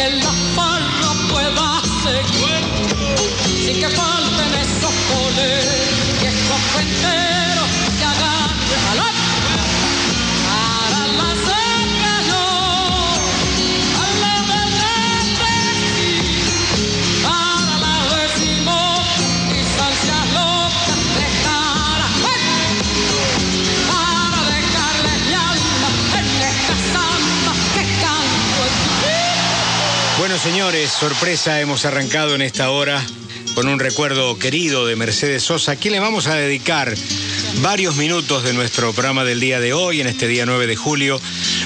que la farra pueda seguir. Señores, sorpresa, hemos arrancado en esta hora con un recuerdo querido de Mercedes Sosa. Aquí le vamos a dedicar varios minutos de nuestro programa del día de hoy, en este día 9 de julio,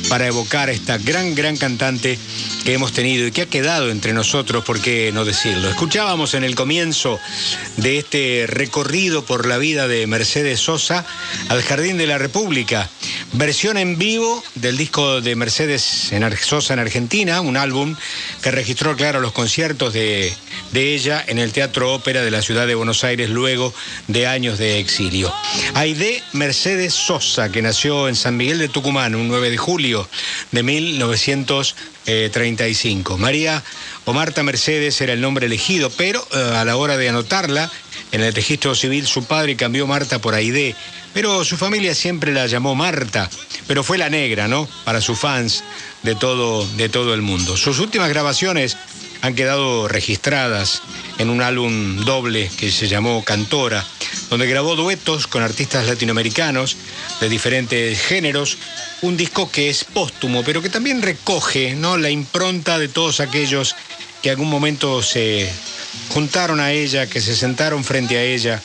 para evocar a esta gran, gran cantante que hemos tenido y que ha quedado entre nosotros, ¿por qué no decirlo? Escuchábamos en el comienzo de este recorrido por la vida de Mercedes Sosa al Jardín de la República, versión en vivo del disco de Mercedes Sosa en Argentina, un álbum que registró, claro, los conciertos de, de ella en el Teatro Ópera de la ciudad de Buenos Aires luego de años de exilio. Aide Mercedes Sosa, que nació en San Miguel de Tucumán un 9 de julio de 1935. María o Marta Mercedes era el nombre elegido, pero eh, a la hora de anotarla en el registro civil su padre cambió Marta por Aide, pero su familia siempre la llamó Marta, pero fue la negra, ¿no? Para sus fans de todo, de todo el mundo. Sus últimas grabaciones han quedado registradas en un álbum doble que se llamó Cantora, donde grabó duetos con artistas latinoamericanos de diferentes géneros, un disco que es póstumo, pero que también recoge ¿no? la impronta de todos aquellos que algún momento se juntaron a ella, que se sentaron frente a ella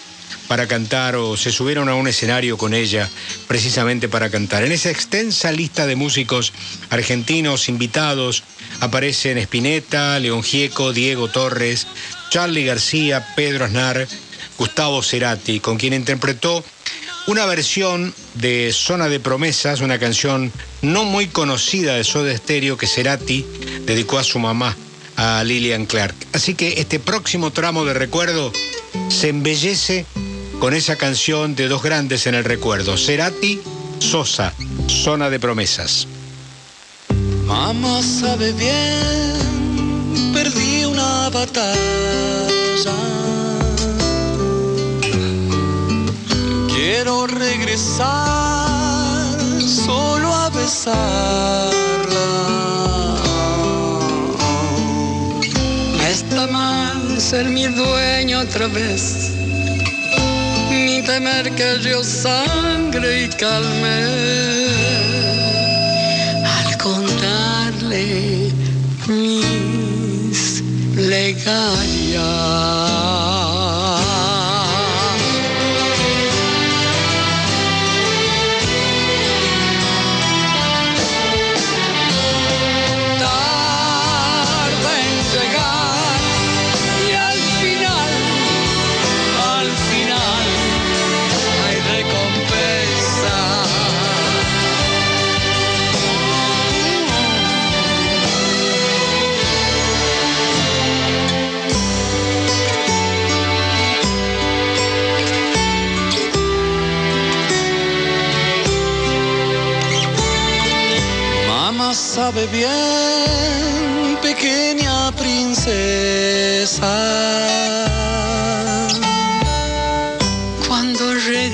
para cantar o se subieron a un escenario con ella precisamente para cantar. En esa extensa lista de músicos argentinos invitados aparecen Spinetta, León Gieco, Diego Torres, Charlie García, Pedro Aznar, Gustavo Cerati, con quien interpretó una versión de Zona de Promesas, una canción no muy conocida de Soda Stereo que Cerati dedicó a su mamá, a Lillian Clark. Así que este próximo tramo de recuerdo se embellece con esa canción de dos grandes en el recuerdo, Cerati, Sosa, Zona de Promesas. Mamá sabe bien, perdí una batalla. Quiero regresar solo a besarla. Está mal ser mi dueño otra vez, ni temer que yo sangre y calme al contarle mis plegarias.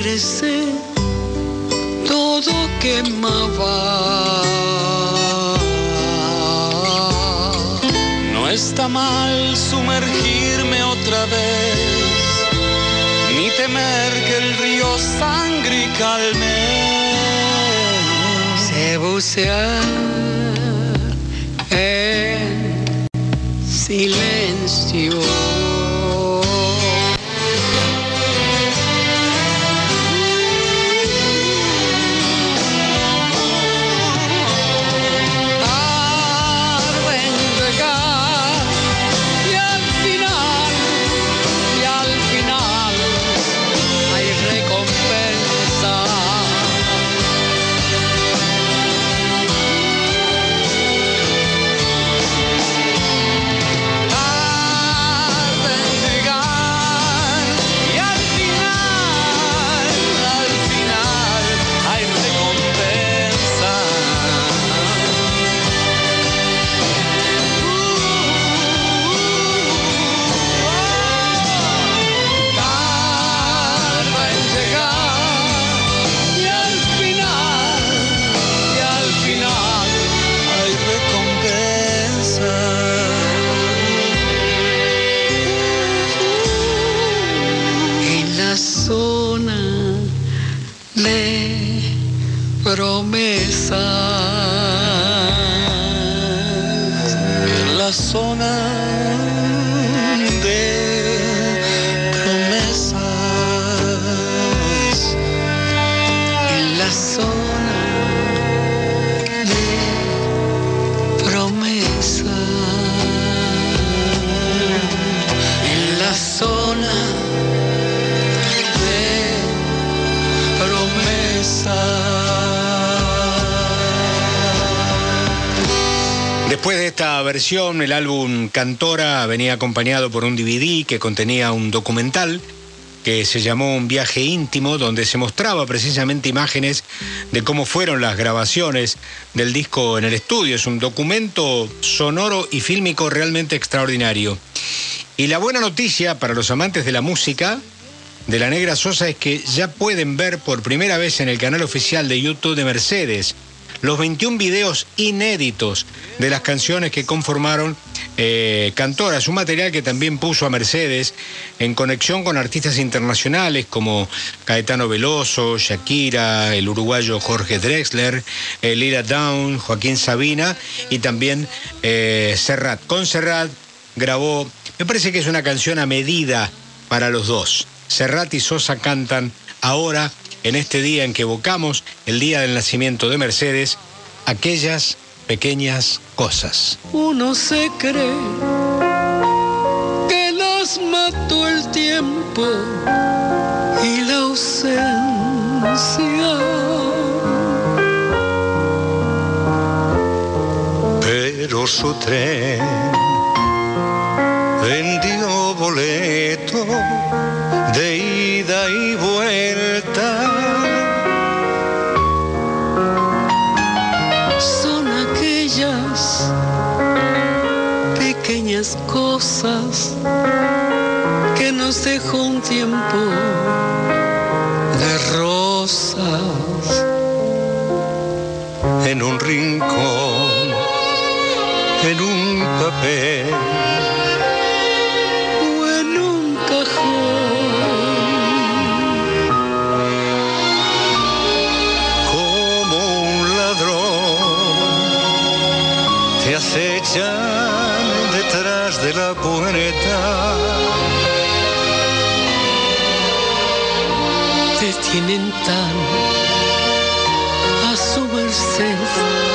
Regresé, todo quemaba. No está mal sumergirme otra vez, ni temer que el río sangre y calme. Se bucear en silencio. sun. Esta versión, el álbum Cantora venía acompañado por un DVD que contenía un documental que se llamó Un viaje íntimo, donde se mostraba precisamente imágenes de cómo fueron las grabaciones del disco en el estudio. Es un documento sonoro y fílmico realmente extraordinario. Y la buena noticia para los amantes de la música de la Negra Sosa es que ya pueden ver por primera vez en el canal oficial de YouTube de Mercedes los 21 videos inéditos de las canciones que conformaron eh, Cantoras, un material que también puso a Mercedes en conexión con artistas internacionales como Caetano Veloso, Shakira, el uruguayo Jorge Drexler, Lira Down, Joaquín Sabina y también eh, Serrat. Con Serrat grabó, me parece que es una canción a medida para los dos. Serrat y Sosa cantan ahora en este día en que evocamos el día del nacimiento de Mercedes, aquellas pequeñas cosas. Uno se cree que las mató el tiempo y la ausencia. Pero su tren En un rincón, en un papel o en un cajón. como un ladrón te acechan detrás de la puerta. Te tienen tan su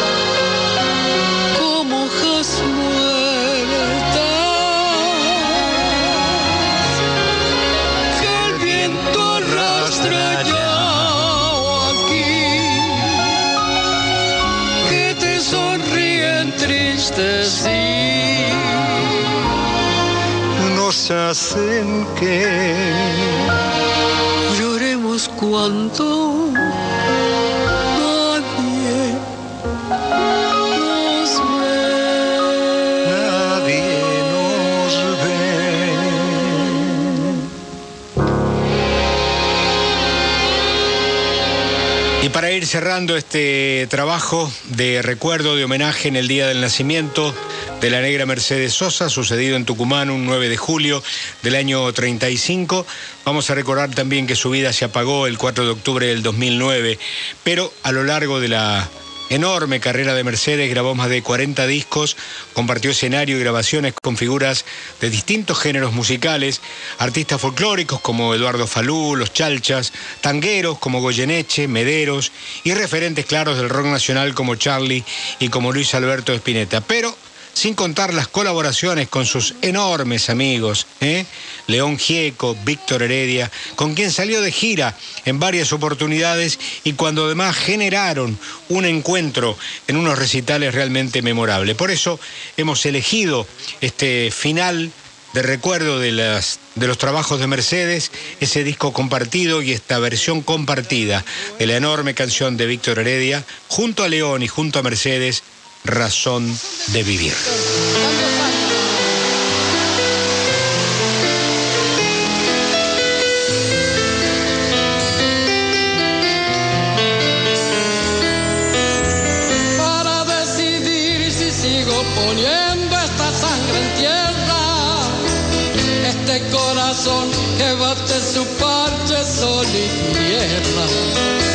para ir cerrando este trabajo de recuerdo, de homenaje en el día del nacimiento de la negra Mercedes Sosa, sucedido en Tucumán un 9 de julio del año 35, vamos a recordar también que su vida se apagó el 4 de octubre del 2009, pero a lo largo de la enorme carrera de Mercedes, grabó más de 40 discos, compartió escenario y grabaciones con figuras de distintos géneros musicales, artistas folclóricos como Eduardo Falú, Los Chalchas, tangueros como Goyeneche, Mederos y referentes claros del rock nacional como Charlie y como Luis Alberto Spinetta. Pero sin contar las colaboraciones con sus enormes amigos, ¿eh? León Gieco, Víctor Heredia, con quien salió de gira en varias oportunidades y cuando además generaron un encuentro en unos recitales realmente memorables. Por eso hemos elegido este final de recuerdo de, las, de los trabajos de Mercedes, ese disco compartido y esta versión compartida de la enorme canción de Víctor Heredia, junto a León y junto a Mercedes, Razón de Vivir. para decidir si sigo poniendo esta sangre en tierra. Este corazón que bate su parche sol y tierra.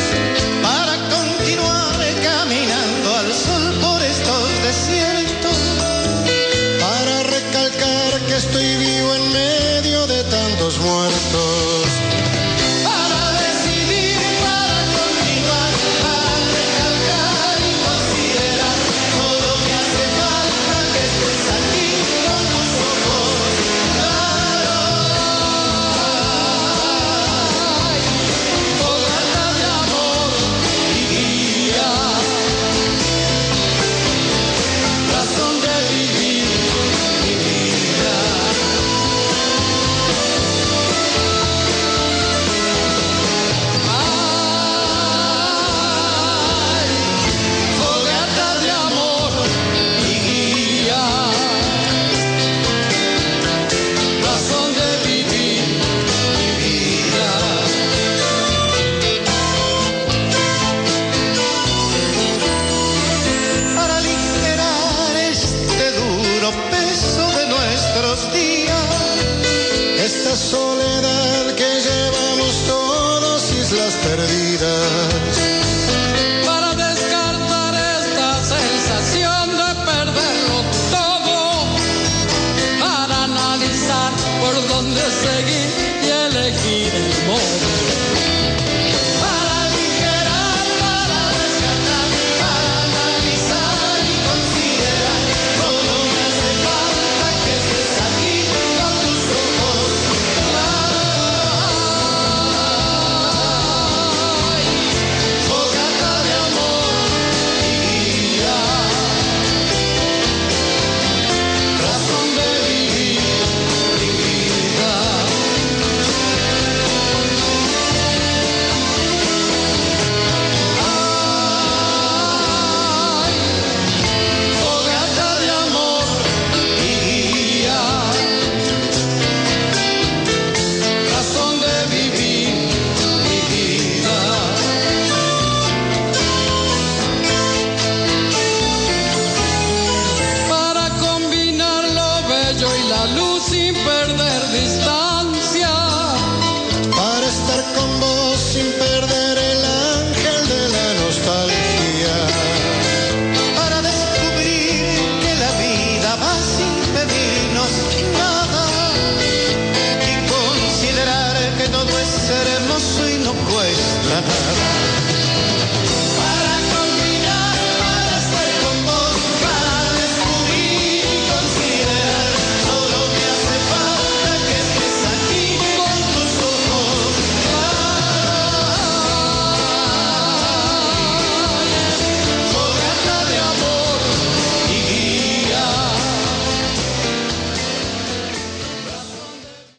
Perdidas. seremos y no cuesta nada.